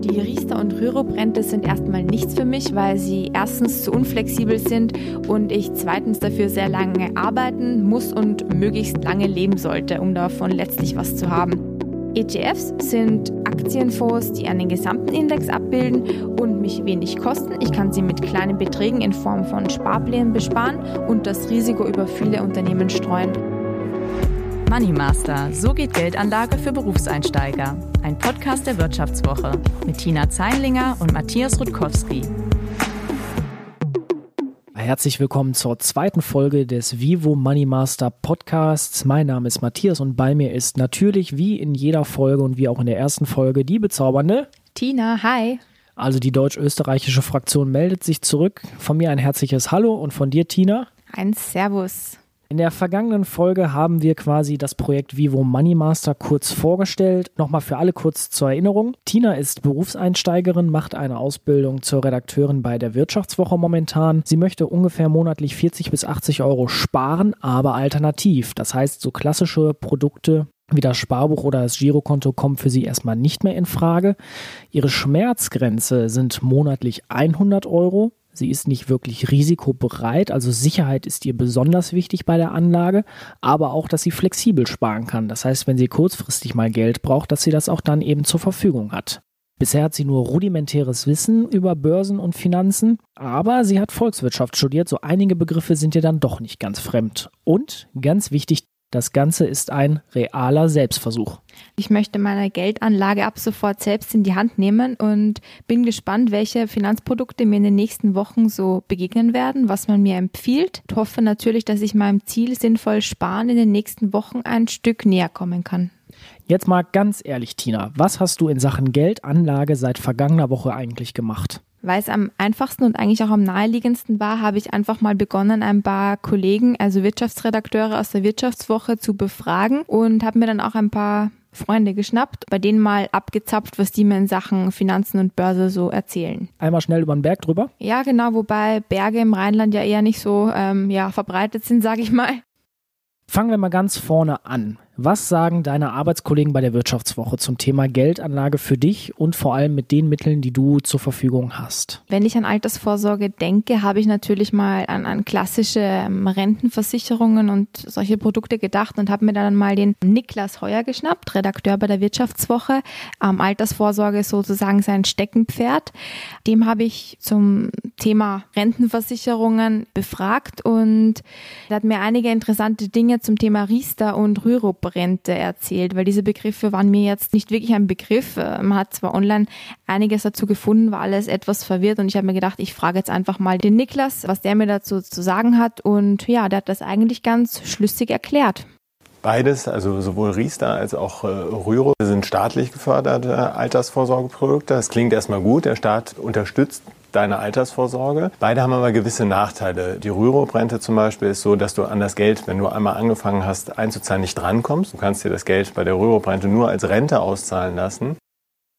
Die Riester- und Rürup-Rente sind erstmal nichts für mich, weil sie erstens zu unflexibel sind und ich zweitens dafür sehr lange arbeiten muss und möglichst lange leben sollte, um davon letztlich was zu haben. ETFs sind Aktienfonds, die einen gesamten Index abbilden und mich wenig kosten. Ich kann sie mit kleinen Beträgen in Form von Sparplänen besparen und das Risiko über viele Unternehmen streuen. Money Master, so geht Geldanlage für Berufseinsteiger. Ein Podcast der Wirtschaftswoche mit Tina Zeinlinger und Matthias Rutkowski. Herzlich willkommen zur zweiten Folge des Vivo Money Master Podcasts. Mein Name ist Matthias und bei mir ist natürlich wie in jeder Folge und wie auch in der ersten Folge die bezaubernde Tina, hi. Also die deutsch-österreichische Fraktion meldet sich zurück. Von mir ein herzliches Hallo und von dir, Tina. Ein Servus. In der vergangenen Folge haben wir quasi das Projekt Vivo Money Master kurz vorgestellt. Nochmal für alle kurz zur Erinnerung. Tina ist Berufseinsteigerin, macht eine Ausbildung zur Redakteurin bei der Wirtschaftswoche momentan. Sie möchte ungefähr monatlich 40 bis 80 Euro sparen, aber alternativ. Das heißt, so klassische Produkte wie das Sparbuch oder das Girokonto kommen für sie erstmal nicht mehr in Frage. Ihre Schmerzgrenze sind monatlich 100 Euro. Sie ist nicht wirklich risikobereit, also Sicherheit ist ihr besonders wichtig bei der Anlage, aber auch, dass sie flexibel sparen kann. Das heißt, wenn sie kurzfristig mal Geld braucht, dass sie das auch dann eben zur Verfügung hat. Bisher hat sie nur rudimentäres Wissen über Börsen und Finanzen, aber sie hat Volkswirtschaft studiert, so einige Begriffe sind ihr dann doch nicht ganz fremd. Und ganz wichtig, das Ganze ist ein realer Selbstversuch. Ich möchte meine Geldanlage ab sofort selbst in die Hand nehmen und bin gespannt, welche Finanzprodukte mir in den nächsten Wochen so begegnen werden, was man mir empfiehlt. Ich hoffe natürlich, dass ich meinem Ziel sinnvoll sparen in den nächsten Wochen ein Stück näher kommen kann. Jetzt mal ganz ehrlich, Tina, was hast du in Sachen Geldanlage seit vergangener Woche eigentlich gemacht? Weil es am einfachsten und eigentlich auch am naheliegendsten war, habe ich einfach mal begonnen, ein paar Kollegen, also Wirtschaftsredakteure aus der Wirtschaftswoche zu befragen und habe mir dann auch ein paar Freunde geschnappt, bei denen mal abgezapft, was die mir in Sachen Finanzen und Börse so erzählen. Einmal schnell über den Berg drüber? Ja, genau, wobei Berge im Rheinland ja eher nicht so ähm, ja, verbreitet sind, sage ich mal. Fangen wir mal ganz vorne an. Was sagen deine Arbeitskollegen bei der Wirtschaftswoche zum Thema Geldanlage für dich und vor allem mit den Mitteln, die du zur Verfügung hast? Wenn ich an Altersvorsorge denke, habe ich natürlich mal an, an klassische ähm, Rentenversicherungen und solche Produkte gedacht und habe mir dann mal den Niklas Heuer geschnappt, Redakteur bei der Wirtschaftswoche. Ähm, Altersvorsorge ist sozusagen sein Steckenpferd. Dem habe ich zum Thema Rentenversicherungen befragt und er hat mir einige interessante Dinge zum Thema Riester und Rürup Jobrente erzählt, weil diese Begriffe waren mir jetzt nicht wirklich ein Begriff. Man hat zwar online einiges dazu gefunden, war alles etwas verwirrt und ich habe mir gedacht, ich frage jetzt einfach mal den Niklas, was der mir dazu zu sagen hat und ja, der hat das eigentlich ganz schlüssig erklärt. Beides, also sowohl Riester als auch äh, Rüro, sind staatlich geförderte Altersvorsorgeprodukte. Das klingt erstmal gut. Der Staat unterstützt deine Altersvorsorge. Beide haben aber gewisse Nachteile. Die Rürup-Rente zum Beispiel ist so, dass du an das Geld, wenn du einmal angefangen hast einzuzahlen, nicht drankommst. Du kannst dir das Geld bei der Rürup-Rente nur als Rente auszahlen lassen.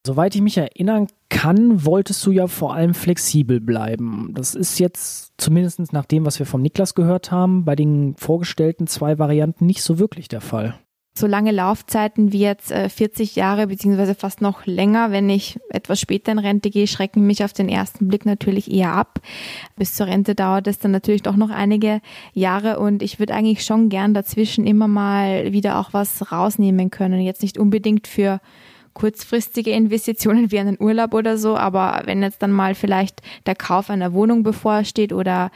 Soweit ich mich erinnern kann, wolltest du ja vor allem flexibel bleiben. Das ist jetzt zumindest nach dem, was wir vom Niklas gehört haben, bei den vorgestellten zwei Varianten nicht so wirklich der Fall so lange Laufzeiten wie jetzt äh, 40 Jahre beziehungsweise fast noch länger, wenn ich etwas später in Rente gehe, schrecken mich auf den ersten Blick natürlich eher ab. Bis zur Rente dauert es dann natürlich doch noch einige Jahre und ich würde eigentlich schon gern dazwischen immer mal wieder auch was rausnehmen können. Jetzt nicht unbedingt für kurzfristige Investitionen wie einen Urlaub oder so, aber wenn jetzt dann mal vielleicht der Kauf einer Wohnung bevorsteht oder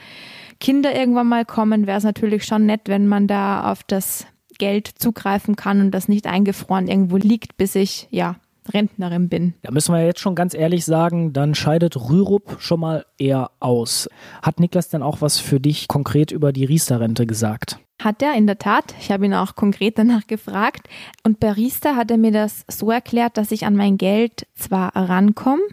Kinder irgendwann mal kommen, wäre es natürlich schon nett, wenn man da auf das Geld zugreifen kann und das nicht eingefroren irgendwo liegt, bis ich, ja, Rentnerin bin. Da müssen wir jetzt schon ganz ehrlich sagen, dann scheidet Rürup schon mal eher aus. Hat Niklas denn auch was für dich konkret über die Riester-Rente gesagt? Hat er in der Tat. Ich habe ihn auch konkret danach gefragt. Und bei Riester hat er mir das so erklärt, dass ich an mein Geld zwar rankomme,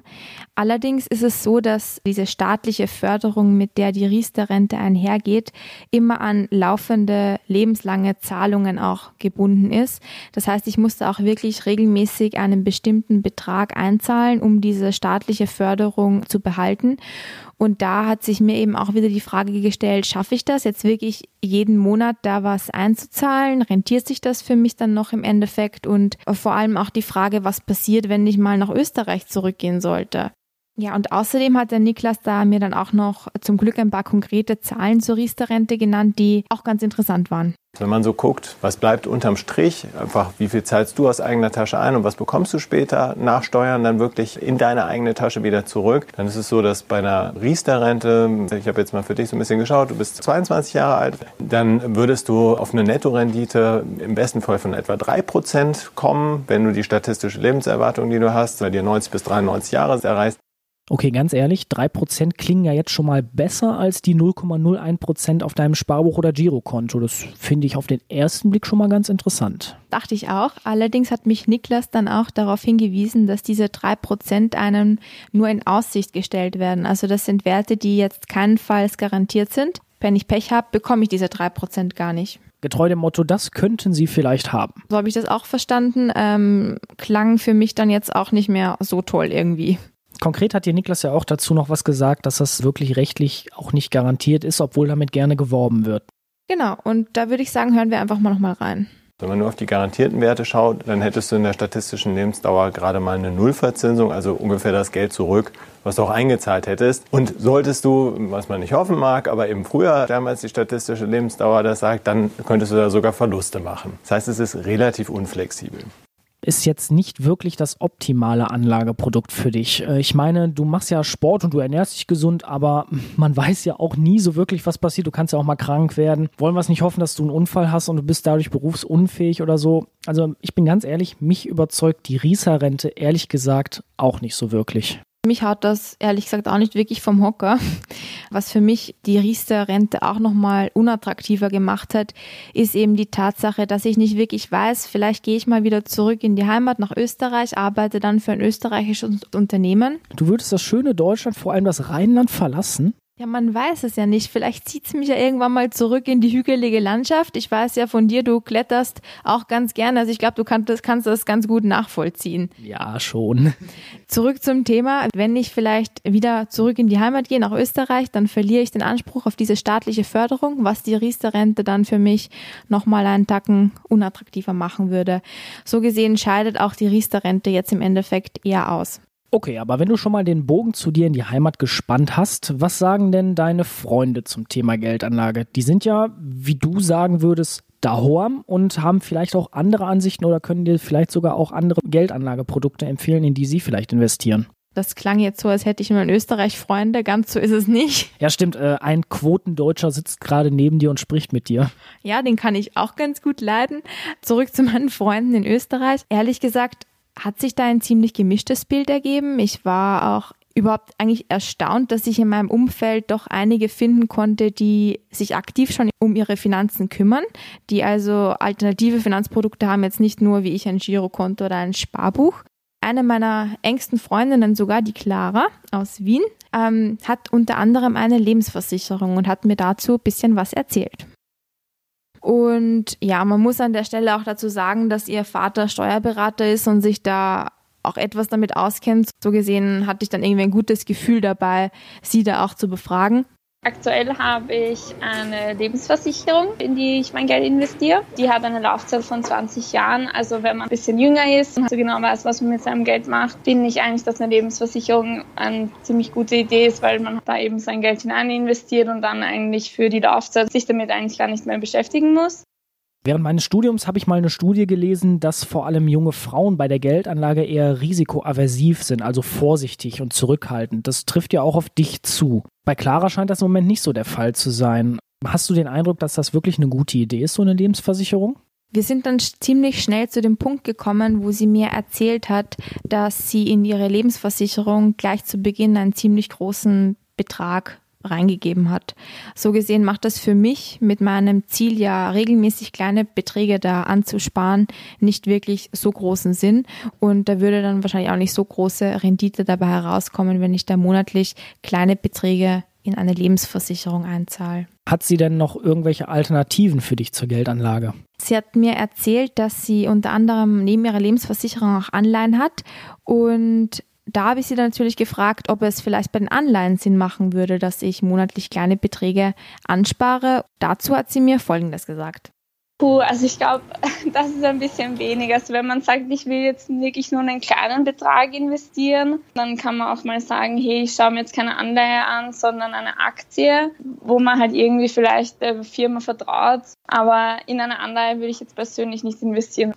allerdings ist es so, dass diese staatliche Förderung, mit der die Riester-Rente einhergeht, immer an laufende, lebenslange Zahlungen auch gebunden ist. Das heißt, ich musste auch wirklich regelmäßig einen bestimmten Betrag einzahlen, um diese staatliche Förderung zu behalten. Und da hat sich mir eben auch wieder die Frage gestellt, schaffe ich das jetzt wirklich jeden Monat da was einzuzahlen? Rentiert sich das für mich dann noch im Endeffekt? Und vor allem auch die Frage, was passiert, wenn ich mal nach Österreich zurückgehen sollte? Ja, und außerdem hat der Niklas da mir dann auch noch zum Glück ein paar konkrete Zahlen zur Riester-Rente genannt, die auch ganz interessant waren. Wenn man so guckt, was bleibt unterm Strich, einfach wie viel zahlst du aus eigener Tasche ein und was bekommst du später nach Steuern dann wirklich in deine eigene Tasche wieder zurück, dann ist es so, dass bei einer Riester-Rente, ich habe jetzt mal für dich so ein bisschen geschaut, du bist 22 Jahre alt, dann würdest du auf eine Nettorendite im besten Fall von etwa 3% kommen, wenn du die statistische Lebenserwartung, die du hast, bei dir 90 bis 93 Jahre erreichst. Okay, ganz ehrlich, 3% klingen ja jetzt schon mal besser als die 0,01% auf deinem Sparbuch oder Girokonto. Das finde ich auf den ersten Blick schon mal ganz interessant. Dachte ich auch. Allerdings hat mich Niklas dann auch darauf hingewiesen, dass diese 3% einem nur in Aussicht gestellt werden. Also das sind Werte, die jetzt keinenfalls garantiert sind. Wenn ich Pech habe, bekomme ich diese 3% gar nicht getreu dem Motto, das könnten Sie vielleicht haben. So habe ich das auch verstanden. Ähm, klang für mich dann jetzt auch nicht mehr so toll irgendwie. Konkret hat dir Niklas ja auch dazu noch was gesagt, dass das wirklich rechtlich auch nicht garantiert ist, obwohl damit gerne geworben wird. Genau, und da würde ich sagen, hören wir einfach mal nochmal rein. Wenn man nur auf die garantierten Werte schaut, dann hättest du in der statistischen Lebensdauer gerade mal eine Nullverzinsung, also ungefähr das Geld zurück, was du auch eingezahlt hättest. Und solltest du, was man nicht hoffen mag, aber eben früher damals die statistische Lebensdauer das sagt, dann könntest du da sogar Verluste machen. Das heißt, es ist relativ unflexibel ist jetzt nicht wirklich das optimale Anlageprodukt für dich. Äh, ich meine, du machst ja Sport und du ernährst dich gesund, aber man weiß ja auch nie so wirklich, was passiert. Du kannst ja auch mal krank werden. Wollen wir es nicht hoffen, dass du einen Unfall hast und du bist dadurch berufsunfähig oder so? Also ich bin ganz ehrlich, mich überzeugt die Rieser-Rente ehrlich gesagt auch nicht so wirklich. Mich haut das ehrlich gesagt auch nicht wirklich vom Hocker. Was für mich die Riester-Rente auch nochmal unattraktiver gemacht hat, ist eben die Tatsache, dass ich nicht wirklich weiß, vielleicht gehe ich mal wieder zurück in die Heimat nach Österreich, arbeite dann für ein österreichisches Unternehmen. Du würdest das schöne Deutschland, vor allem das Rheinland verlassen? Ja, man weiß es ja nicht. Vielleicht zieht es mich ja irgendwann mal zurück in die hügelige Landschaft. Ich weiß ja von dir, du kletterst auch ganz gerne. Also ich glaube, du kannst das, kannst das ganz gut nachvollziehen. Ja, schon. Zurück zum Thema. Wenn ich vielleicht wieder zurück in die Heimat gehe, nach Österreich, dann verliere ich den Anspruch auf diese staatliche Förderung, was die Riester-Rente dann für mich nochmal einen Tacken unattraktiver machen würde. So gesehen scheidet auch die Riester-Rente jetzt im Endeffekt eher aus. Okay, aber wenn du schon mal den Bogen zu dir in die Heimat gespannt hast, was sagen denn deine Freunde zum Thema Geldanlage? Die sind ja, wie du sagen würdest, dahoam und haben vielleicht auch andere Ansichten oder können dir vielleicht sogar auch andere Geldanlageprodukte empfehlen, in die sie vielleicht investieren. Das klang jetzt so, als hätte ich nur in Österreich Freunde. Ganz so ist es nicht. Ja, stimmt. Äh, ein Quotendeutscher sitzt gerade neben dir und spricht mit dir. Ja, den kann ich auch ganz gut leiden. Zurück zu meinen Freunden in Österreich. Ehrlich gesagt, hat sich da ein ziemlich gemischtes Bild ergeben. Ich war auch überhaupt eigentlich erstaunt, dass ich in meinem Umfeld doch einige finden konnte, die sich aktiv schon um ihre Finanzen kümmern, die also alternative Finanzprodukte haben, jetzt nicht nur wie ich ein Girokonto oder ein Sparbuch. Eine meiner engsten Freundinnen, sogar die Clara aus Wien, ähm, hat unter anderem eine Lebensversicherung und hat mir dazu ein bisschen was erzählt. Und ja, man muss an der Stelle auch dazu sagen, dass ihr Vater Steuerberater ist und sich da auch etwas damit auskennt. So gesehen hatte ich dann irgendwie ein gutes Gefühl dabei, sie da auch zu befragen. Aktuell habe ich eine Lebensversicherung, in die ich mein Geld investiere. Die hat eine Laufzeit von 20 Jahren. Also wenn man ein bisschen jünger ist und so genau weiß, was man mit seinem Geld macht, finde ich eigentlich, dass eine Lebensversicherung eine ziemlich gute Idee ist, weil man da eben sein Geld hinein investiert und dann eigentlich für die Laufzeit sich damit eigentlich gar nicht mehr beschäftigen muss. Während meines Studiums habe ich mal eine Studie gelesen, dass vor allem junge Frauen bei der Geldanlage eher risikoaversiv sind, also vorsichtig und zurückhaltend. Das trifft ja auch auf dich zu. Bei Clara scheint das im Moment nicht so der Fall zu sein. Hast du den Eindruck, dass das wirklich eine gute Idee ist, so eine Lebensversicherung? Wir sind dann ziemlich schnell zu dem Punkt gekommen, wo sie mir erzählt hat, dass sie in ihre Lebensversicherung gleich zu Beginn einen ziemlich großen Betrag reingegeben hat. So gesehen macht das für mich mit meinem Ziel ja regelmäßig kleine Beträge da anzusparen nicht wirklich so großen Sinn und da würde dann wahrscheinlich auch nicht so große Rendite dabei herauskommen, wenn ich da monatlich kleine Beträge in eine Lebensversicherung einzahle. Hat sie denn noch irgendwelche Alternativen für dich zur Geldanlage? Sie hat mir erzählt, dass sie unter anderem neben ihrer Lebensversicherung auch Anleihen hat und da habe ich sie dann natürlich gefragt, ob es vielleicht bei den Anleihen Sinn machen würde, dass ich monatlich kleine Beträge anspare. Dazu hat sie mir Folgendes gesagt. Puh, also ich glaube, das ist ein bisschen wenig. Also wenn man sagt, ich will jetzt wirklich nur einen kleinen Betrag investieren, dann kann man auch mal sagen, hey, ich schaue mir jetzt keine Anleihe an, sondern eine Aktie, wo man halt irgendwie vielleicht der Firma vertraut. Aber in eine Anleihe würde ich jetzt persönlich nicht investieren.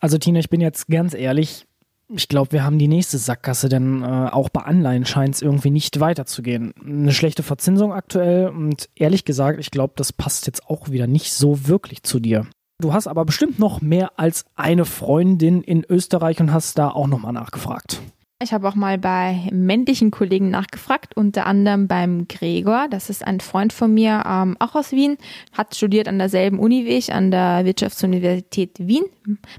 Also Tina, ich bin jetzt ganz ehrlich, ich glaube, wir haben die nächste Sackgasse, denn äh, auch bei Anleihen scheint es irgendwie nicht weiterzugehen. Eine schlechte Verzinsung aktuell und ehrlich gesagt, ich glaube, das passt jetzt auch wieder nicht so wirklich zu dir. Du hast aber bestimmt noch mehr als eine Freundin in Österreich und hast da auch nochmal nachgefragt. Ich habe auch mal bei männlichen Kollegen nachgefragt, unter anderem beim Gregor. Das ist ein Freund von mir, ähm, auch aus Wien, hat studiert an derselben Uni wie ich, an der Wirtschaftsuniversität Wien,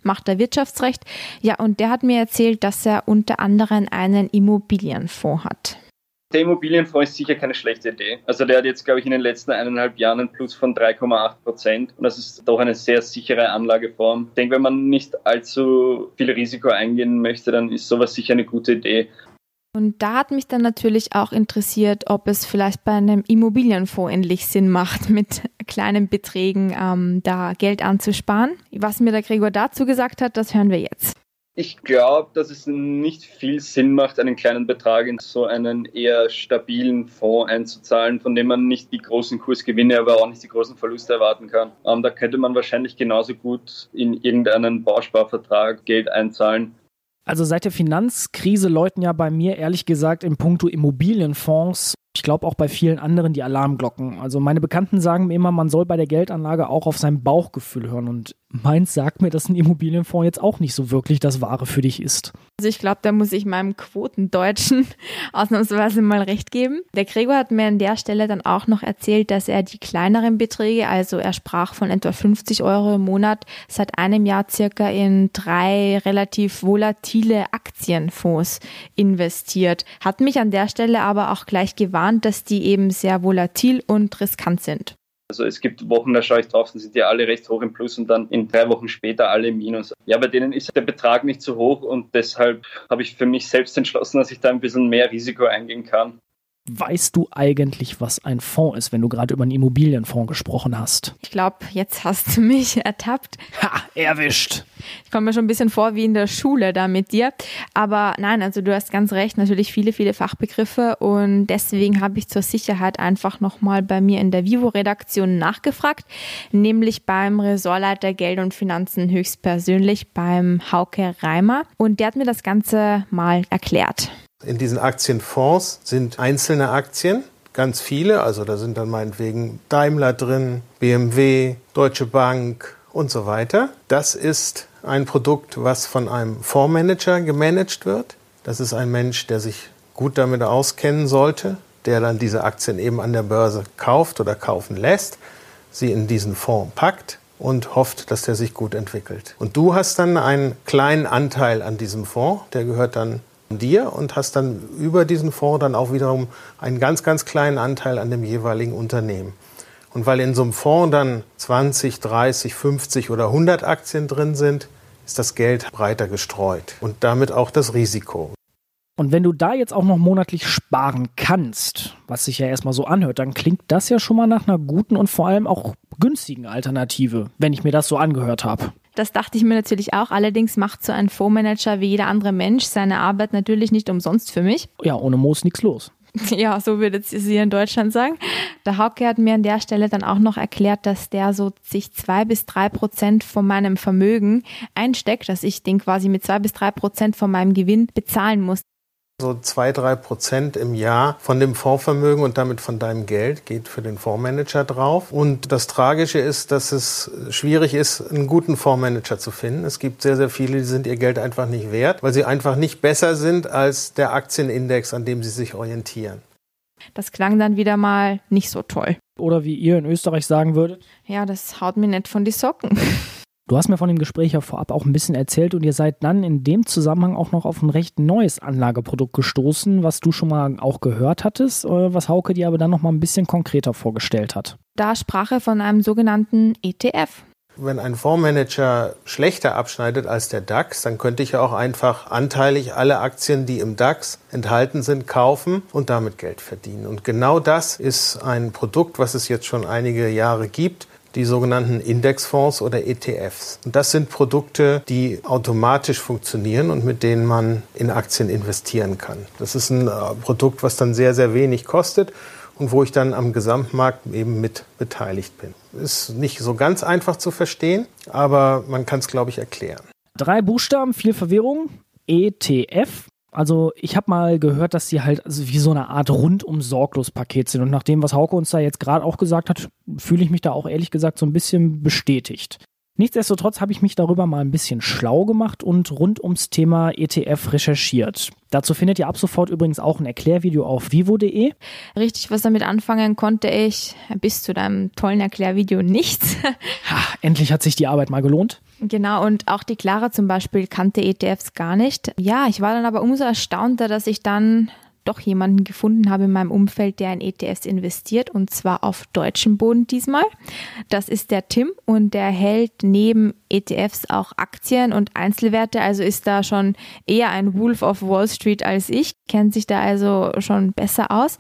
macht da Wirtschaftsrecht. Ja, und der hat mir erzählt, dass er unter anderem einen Immobilienfonds hat. Der Immobilienfonds ist sicher keine schlechte Idee. Also der hat jetzt, glaube ich, in den letzten eineinhalb Jahren einen Plus von 3,8 Prozent. Und das ist doch eine sehr sichere Anlageform. Ich denke, wenn man nicht allzu viel Risiko eingehen möchte, dann ist sowas sicher eine gute Idee. Und da hat mich dann natürlich auch interessiert, ob es vielleicht bei einem Immobilienfonds endlich Sinn macht, mit kleinen Beträgen ähm, da Geld anzusparen. Was mir der Gregor dazu gesagt hat, das hören wir jetzt. Ich glaube, dass es nicht viel Sinn macht, einen kleinen Betrag in so einen eher stabilen Fonds einzuzahlen, von dem man nicht die großen Kursgewinne, aber auch nicht die großen Verluste erwarten kann. Ähm, da könnte man wahrscheinlich genauso gut in irgendeinen Bausparvertrag Geld einzahlen. Also seit der Finanzkrise läuten ja bei mir ehrlich gesagt in puncto Immobilienfonds ich glaube auch bei vielen anderen die Alarmglocken. Also meine Bekannten sagen mir immer, man soll bei der Geldanlage auch auf sein Bauchgefühl hören. Und meins sagt mir, dass ein Immobilienfonds jetzt auch nicht so wirklich das Wahre für dich ist. Also ich glaube, da muss ich meinem Quotendeutschen ausnahmsweise mal recht geben. Der Gregor hat mir an der Stelle dann auch noch erzählt, dass er die kleineren Beträge, also er sprach von etwa 50 Euro im Monat, seit einem Jahr circa in drei relativ volatile Aktienfonds investiert. Hat mich an der Stelle aber auch gleich gewarnt, dass die eben sehr volatil und riskant sind. Also es gibt Wochen, da schaue ich drauf, dann sind die alle recht hoch im Plus und dann in drei Wochen später alle im Minus. Ja, bei denen ist der Betrag nicht so hoch und deshalb habe ich für mich selbst entschlossen, dass ich da ein bisschen mehr Risiko eingehen kann. Weißt du eigentlich, was ein Fonds ist, wenn du gerade über einen Immobilienfonds gesprochen hast? Ich glaube, jetzt hast du mich ertappt. Ha, erwischt. Ich komme mir schon ein bisschen vor wie in der Schule da mit dir. Aber nein, also du hast ganz recht, natürlich viele, viele Fachbegriffe und deswegen habe ich zur Sicherheit einfach nochmal bei mir in der Vivo-Redaktion nachgefragt, nämlich beim Ressortleiter Geld und Finanzen höchstpersönlich, beim Hauke Reimer. Und der hat mir das Ganze mal erklärt. In diesen Aktienfonds sind einzelne Aktien, ganz viele, also da sind dann meinetwegen Daimler drin, BMW, Deutsche Bank und so weiter. Das ist ein Produkt, was von einem Fondsmanager gemanagt wird. Das ist ein Mensch, der sich gut damit auskennen sollte, der dann diese Aktien eben an der Börse kauft oder kaufen lässt, sie in diesen Fonds packt und hofft, dass der sich gut entwickelt. Und du hast dann einen kleinen Anteil an diesem Fonds, der gehört dann dir und hast dann über diesen Fonds dann auch wiederum einen ganz, ganz kleinen Anteil an dem jeweiligen Unternehmen. Und weil in so einem Fonds dann 20, 30, 50 oder 100 Aktien drin sind, ist das Geld breiter gestreut und damit auch das Risiko. Und wenn du da jetzt auch noch monatlich sparen kannst, was sich ja erstmal so anhört, dann klingt das ja schon mal nach einer guten und vor allem auch günstigen Alternative, wenn ich mir das so angehört habe. Das dachte ich mir natürlich auch. Allerdings macht so ein Fondsmanager wie jeder andere Mensch seine Arbeit natürlich nicht umsonst für mich. Ja, ohne Moos nichts los. Ja, so würde sie hier in Deutschland sagen. Der Hauke hat mir an der Stelle dann auch noch erklärt, dass der so sich zwei bis drei Prozent von meinem Vermögen einsteckt, dass ich den quasi mit zwei bis drei Prozent von meinem Gewinn bezahlen muss. So zwei, drei Prozent im Jahr von dem Fondsvermögen und damit von deinem Geld geht für den Fondsmanager drauf. Und das Tragische ist, dass es schwierig ist, einen guten Fondsmanager zu finden. Es gibt sehr, sehr viele, die sind ihr Geld einfach nicht wert, weil sie einfach nicht besser sind als der Aktienindex, an dem sie sich orientieren. Das klang dann wieder mal nicht so toll. Oder wie ihr in Österreich sagen würdet? Ja, das haut mir nicht von die Socken. Du hast mir von dem Gespräch ja vorab auch ein bisschen erzählt und ihr seid dann in dem Zusammenhang auch noch auf ein recht neues Anlageprodukt gestoßen, was du schon mal auch gehört hattest, äh, was Hauke dir aber dann noch mal ein bisschen konkreter vorgestellt hat. Da sprach er von einem sogenannten ETF. wenn ein Fondsmanager schlechter abschneidet als der DAX, dann könnte ich ja auch einfach anteilig alle Aktien, die im DAX enthalten sind, kaufen und damit Geld verdienen. Und genau das ist ein Produkt, was es jetzt schon einige Jahre gibt, die sogenannten Indexfonds oder ETFs. Und das sind Produkte, die automatisch funktionieren und mit denen man in Aktien investieren kann. Das ist ein äh, Produkt, was dann sehr, sehr wenig kostet und wo ich dann am Gesamtmarkt eben mit beteiligt bin. Ist nicht so ganz einfach zu verstehen, aber man kann es, glaube ich, erklären. Drei Buchstaben, viel Verwirrung. ETF. Also ich habe mal gehört, dass sie halt also wie so eine Art rundum sorglos Paket sind. Und nach dem, was Hauke uns da jetzt gerade auch gesagt hat, fühle ich mich da auch ehrlich gesagt so ein bisschen bestätigt. Nichtsdestotrotz habe ich mich darüber mal ein bisschen schlau gemacht und rund ums Thema ETF recherchiert. Dazu findet ihr ab sofort übrigens auch ein Erklärvideo auf vivo.de. Richtig, was damit anfangen konnte ich bis zu deinem tollen Erklärvideo nichts. Ha, endlich hat sich die Arbeit mal gelohnt. Genau, und auch die Clara zum Beispiel kannte ETFs gar nicht. Ja, ich war dann aber umso erstaunter, dass ich dann doch jemanden gefunden habe in meinem Umfeld, der in ETFs investiert und zwar auf deutschem Boden diesmal. Das ist der Tim und der hält neben ETFs auch Aktien und Einzelwerte, also ist da schon eher ein Wolf of Wall Street als ich, kennt sich da also schon besser aus.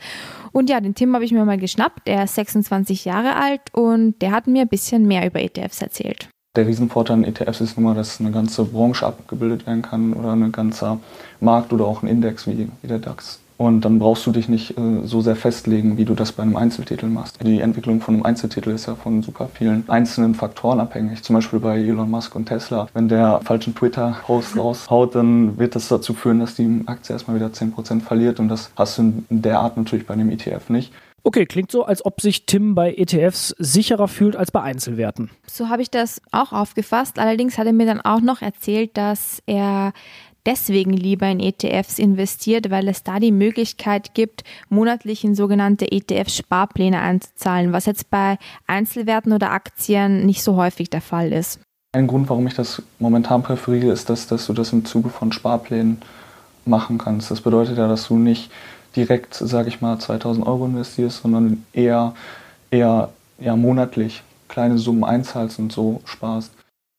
Und ja, den Tim habe ich mir mal geschnappt, der ist 26 Jahre alt und der hat mir ein bisschen mehr über ETFs erzählt. Der Riesenvorteil an ETFs ist nun mal, dass eine ganze Branche abgebildet werden kann oder ein ganzer Markt oder auch ein Index wie, wie der DAX. Und dann brauchst du dich nicht äh, so sehr festlegen, wie du das bei einem Einzeltitel machst. Die Entwicklung von einem Einzeltitel ist ja von super vielen einzelnen Faktoren abhängig. Zum Beispiel bei Elon Musk und Tesla. Wenn der falschen Twitter-Post raushaut, dann wird das dazu führen, dass die Aktie erstmal wieder 10% verliert. Und das hast du in der Art natürlich bei einem ETF nicht. Okay, klingt so, als ob sich Tim bei ETFs sicherer fühlt als bei Einzelwerten. So habe ich das auch aufgefasst. Allerdings hat er mir dann auch noch erzählt, dass er deswegen lieber in ETFs investiert, weil es da die Möglichkeit gibt, monatlich in sogenannte ETF-Sparpläne einzuzahlen, was jetzt bei Einzelwerten oder Aktien nicht so häufig der Fall ist. Ein Grund, warum ich das momentan präferiere, ist, dass, dass du das im Zuge von Sparplänen machen kannst. Das bedeutet ja, dass du nicht direkt, sage ich mal, 2000 Euro investierst, sondern eher, eher ja, monatlich kleine Summen einzahlst und so sparst.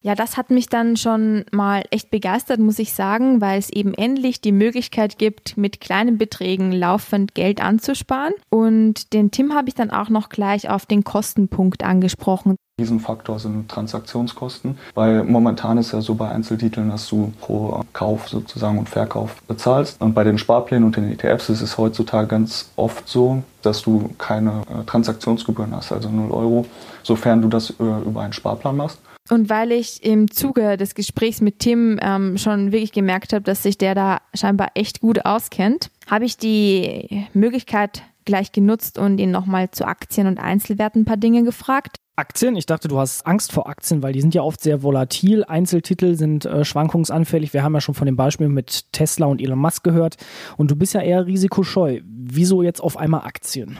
Ja, das hat mich dann schon mal echt begeistert, muss ich sagen, weil es eben endlich die Möglichkeit gibt, mit kleinen Beträgen laufend Geld anzusparen. Und den Tim habe ich dann auch noch gleich auf den Kostenpunkt angesprochen. Riesenfaktor sind Transaktionskosten, weil momentan ist ja so bei Einzeltiteln, dass du pro Kauf sozusagen und Verkauf bezahlst. Und bei den Sparplänen und den ETFs ist es heutzutage ganz oft so, dass du keine äh, Transaktionsgebühren hast, also 0 Euro, sofern du das äh, über einen Sparplan machst. Und weil ich im Zuge des Gesprächs mit Tim ähm, schon wirklich gemerkt habe, dass sich der da scheinbar echt gut auskennt, habe ich die Möglichkeit gleich genutzt und ihn nochmal zu Aktien und Einzelwerten ein paar Dinge gefragt. Aktien? Ich dachte, du hast Angst vor Aktien, weil die sind ja oft sehr volatil. Einzeltitel sind äh, schwankungsanfällig. Wir haben ja schon von dem Beispiel mit Tesla und Elon Musk gehört. Und du bist ja eher risikoscheu. Wieso jetzt auf einmal Aktien?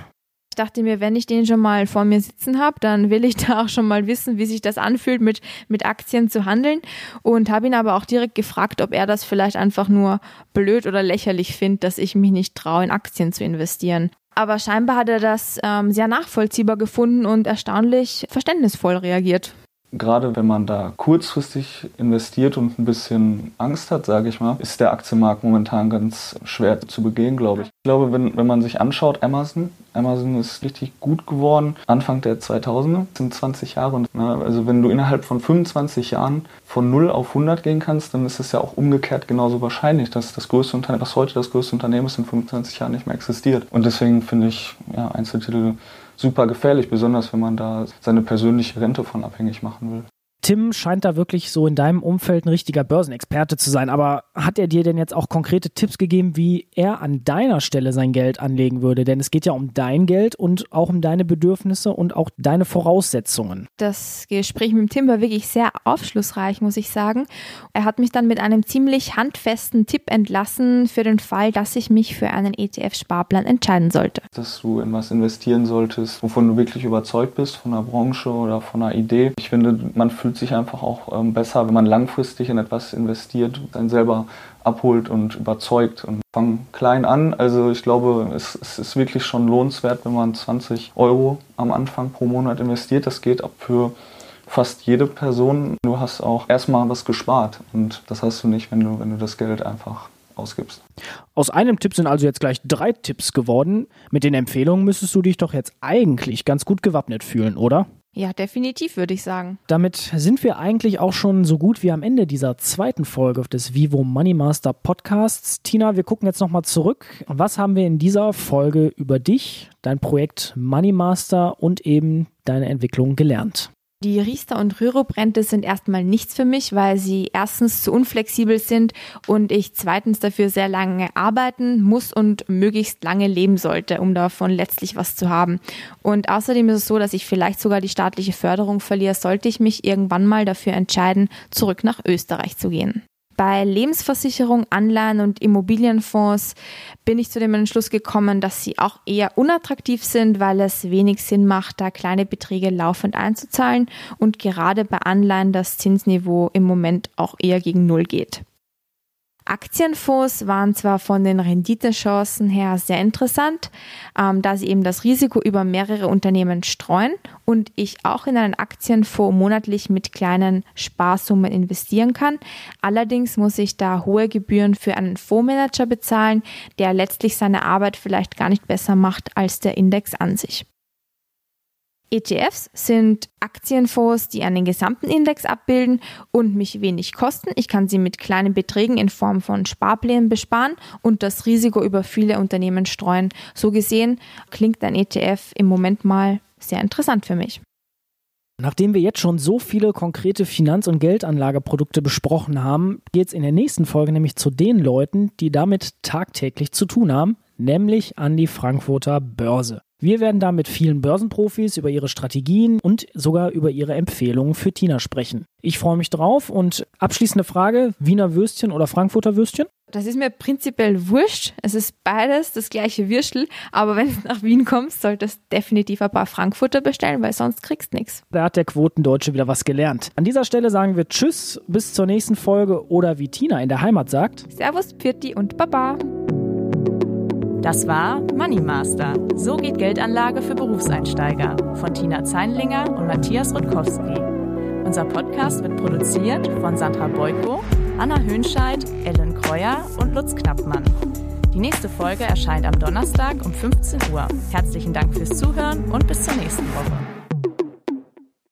Ich dachte mir, wenn ich den schon mal vor mir sitzen habe, dann will ich da auch schon mal wissen, wie sich das anfühlt, mit, mit Aktien zu handeln. Und habe ihn aber auch direkt gefragt, ob er das vielleicht einfach nur blöd oder lächerlich findet, dass ich mich nicht traue, in Aktien zu investieren. Aber scheinbar hat er das ähm, sehr nachvollziehbar gefunden und erstaunlich verständnisvoll reagiert gerade wenn man da kurzfristig investiert und ein bisschen Angst hat, sage ich mal, ist der Aktienmarkt momentan ganz schwer zu begehen, glaube ich. Ich glaube, wenn, wenn man sich anschaut, Amazon, Amazon ist richtig gut geworden. Anfang der 2000er sind 20 Jahre. Und, na, also wenn du innerhalb von 25 Jahren von 0 auf 100 gehen kannst, dann ist es ja auch umgekehrt genauso wahrscheinlich, dass das größte Unternehmen, was heute das größte Unternehmen ist, in 25 Jahren nicht mehr existiert. Und deswegen finde ich ja, Einzeltitel super gefährlich, besonders wenn man da seine persönliche Rente von abhängig machen will. Tim scheint da wirklich so in deinem Umfeld ein richtiger Börsenexperte zu sein. Aber hat er dir denn jetzt auch konkrete Tipps gegeben, wie er an deiner Stelle sein Geld anlegen würde? Denn es geht ja um dein Geld und auch um deine Bedürfnisse und auch deine Voraussetzungen. Das Gespräch mit Tim war wirklich sehr aufschlussreich, muss ich sagen. Er hat mich dann mit einem ziemlich handfesten Tipp entlassen für den Fall, dass ich mich für einen ETF-Sparplan entscheiden sollte. Dass du in was investieren solltest, wovon du wirklich überzeugt bist, von einer Branche oder von einer Idee. Ich finde, man fühlt sich einfach auch ähm, besser, wenn man langfristig in etwas investiert, einen selber abholt und überzeugt. Und fang klein an. Also ich glaube, es, es, ist wirklich schon lohnenswert, wenn man 20 Euro am Anfang pro Monat investiert. Das geht ab für fast jede Person. Du hast auch erstmal was gespart und das hast du nicht, wenn du, wenn du das Geld einfach ausgibst. Aus einem Tipp sind also jetzt gleich drei Tipps geworden. Mit den Empfehlungen müsstest du dich doch jetzt eigentlich ganz gut gewappnet fühlen, oder? Ja, definitiv würde ich sagen. Damit sind wir eigentlich auch schon so gut wie am Ende dieser zweiten Folge des Vivo Money Master Podcasts. Tina, wir gucken jetzt nochmal zurück. Was haben wir in dieser Folge über dich, dein Projekt Money Master und eben deine Entwicklung gelernt? Die Riester- und Rürup-Rente sind erstmal nichts für mich, weil sie erstens zu unflexibel sind und ich zweitens dafür sehr lange arbeiten muss und möglichst lange leben sollte, um davon letztlich was zu haben. Und außerdem ist es so, dass ich vielleicht sogar die staatliche Förderung verliere, sollte ich mich irgendwann mal dafür entscheiden, zurück nach Österreich zu gehen. Bei Lebensversicherung, Anleihen und Immobilienfonds bin ich zu dem Entschluss gekommen, dass sie auch eher unattraktiv sind, weil es wenig Sinn macht, da kleine Beträge laufend einzuzahlen und gerade bei Anleihen das Zinsniveau im Moment auch eher gegen Null geht. Aktienfonds waren zwar von den Renditechancen her sehr interessant, ähm, da sie eben das Risiko über mehrere Unternehmen streuen und ich auch in einen Aktienfonds monatlich mit kleinen Sparsummen investieren kann. Allerdings muss ich da hohe Gebühren für einen Fondsmanager bezahlen, der letztlich seine Arbeit vielleicht gar nicht besser macht als der Index an sich. ETFs sind Aktienfonds, die einen gesamten Index abbilden und mich wenig kosten. Ich kann sie mit kleinen Beträgen in Form von Sparplänen besparen und das Risiko über viele Unternehmen streuen. So gesehen klingt ein ETF im Moment mal sehr interessant für mich. Nachdem wir jetzt schon so viele konkrete Finanz- und Geldanlageprodukte besprochen haben, geht es in der nächsten Folge nämlich zu den Leuten, die damit tagtäglich zu tun haben, nämlich an die Frankfurter Börse. Wir werden da mit vielen Börsenprofis über ihre Strategien und sogar über ihre Empfehlungen für Tina sprechen. Ich freue mich drauf und abschließende Frage, Wiener Würstchen oder Frankfurter Würstchen? Das ist mir prinzipiell wurscht. Es ist beides das gleiche Würstel, aber wenn du nach Wien kommst, solltest du definitiv ein paar Frankfurter bestellen, weil sonst kriegst du nichts. Da hat der Quotendeutsche wieder was gelernt. An dieser Stelle sagen wir Tschüss, bis zur nächsten Folge oder wie Tina in der Heimat sagt. Servus, Pfirti und Baba. Das war Money Master. So geht Geldanlage für Berufseinsteiger von Tina Zeinlinger und Matthias Rutkowski. Unser Podcast wird produziert von Sandra Beuko, Anna Höhnscheid, Ellen Kreuer und Lutz Knappmann. Die nächste Folge erscheint am Donnerstag um 15 Uhr. Herzlichen Dank fürs Zuhören und bis zur nächsten Woche.